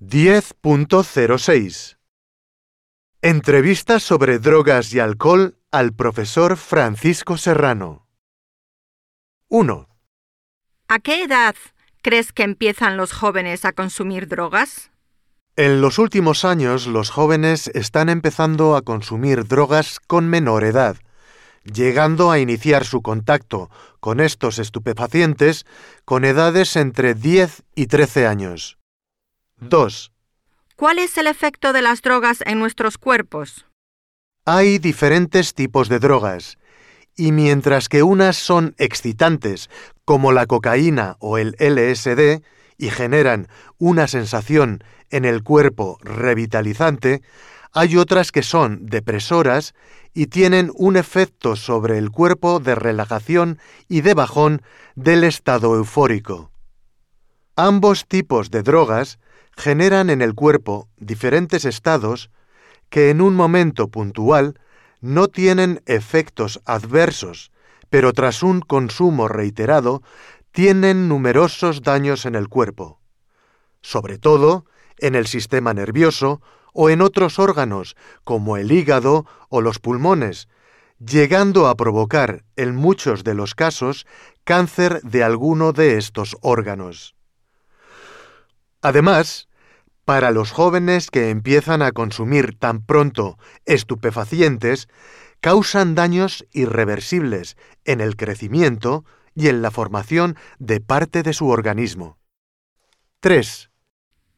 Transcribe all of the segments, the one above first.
10.06 Entrevista sobre drogas y alcohol al profesor Francisco Serrano. 1. ¿A qué edad crees que empiezan los jóvenes a consumir drogas? En los últimos años los jóvenes están empezando a consumir drogas con menor edad, llegando a iniciar su contacto con estos estupefacientes con edades entre 10 y 13 años. 2. ¿Cuál es el efecto de las drogas en nuestros cuerpos? Hay diferentes tipos de drogas, y mientras que unas son excitantes, como la cocaína o el LSD, y generan una sensación en el cuerpo revitalizante, hay otras que son depresoras y tienen un efecto sobre el cuerpo de relajación y de bajón del estado eufórico. Ambos tipos de drogas generan en el cuerpo diferentes estados que en un momento puntual no tienen efectos adversos, pero tras un consumo reiterado tienen numerosos daños en el cuerpo, sobre todo en el sistema nervioso o en otros órganos como el hígado o los pulmones, llegando a provocar en muchos de los casos cáncer de alguno de estos órganos. Además, para los jóvenes que empiezan a consumir tan pronto estupefacientes, causan daños irreversibles en el crecimiento y en la formación de parte de su organismo. 3.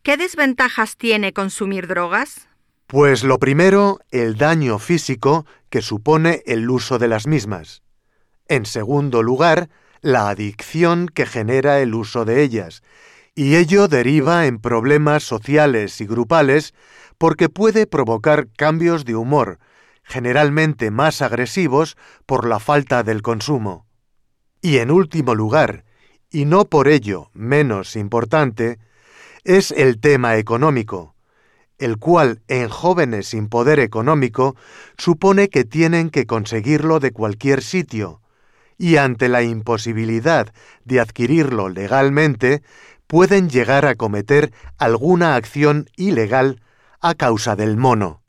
¿Qué desventajas tiene consumir drogas? Pues lo primero, el daño físico que supone el uso de las mismas. En segundo lugar, la adicción que genera el uso de ellas, y ello deriva en problemas sociales y grupales porque puede provocar cambios de humor, generalmente más agresivos por la falta del consumo. Y en último lugar, y no por ello menos importante, es el tema económico, el cual en jóvenes sin poder económico supone que tienen que conseguirlo de cualquier sitio, y ante la imposibilidad de adquirirlo legalmente, pueden llegar a cometer alguna acción ilegal a causa del mono.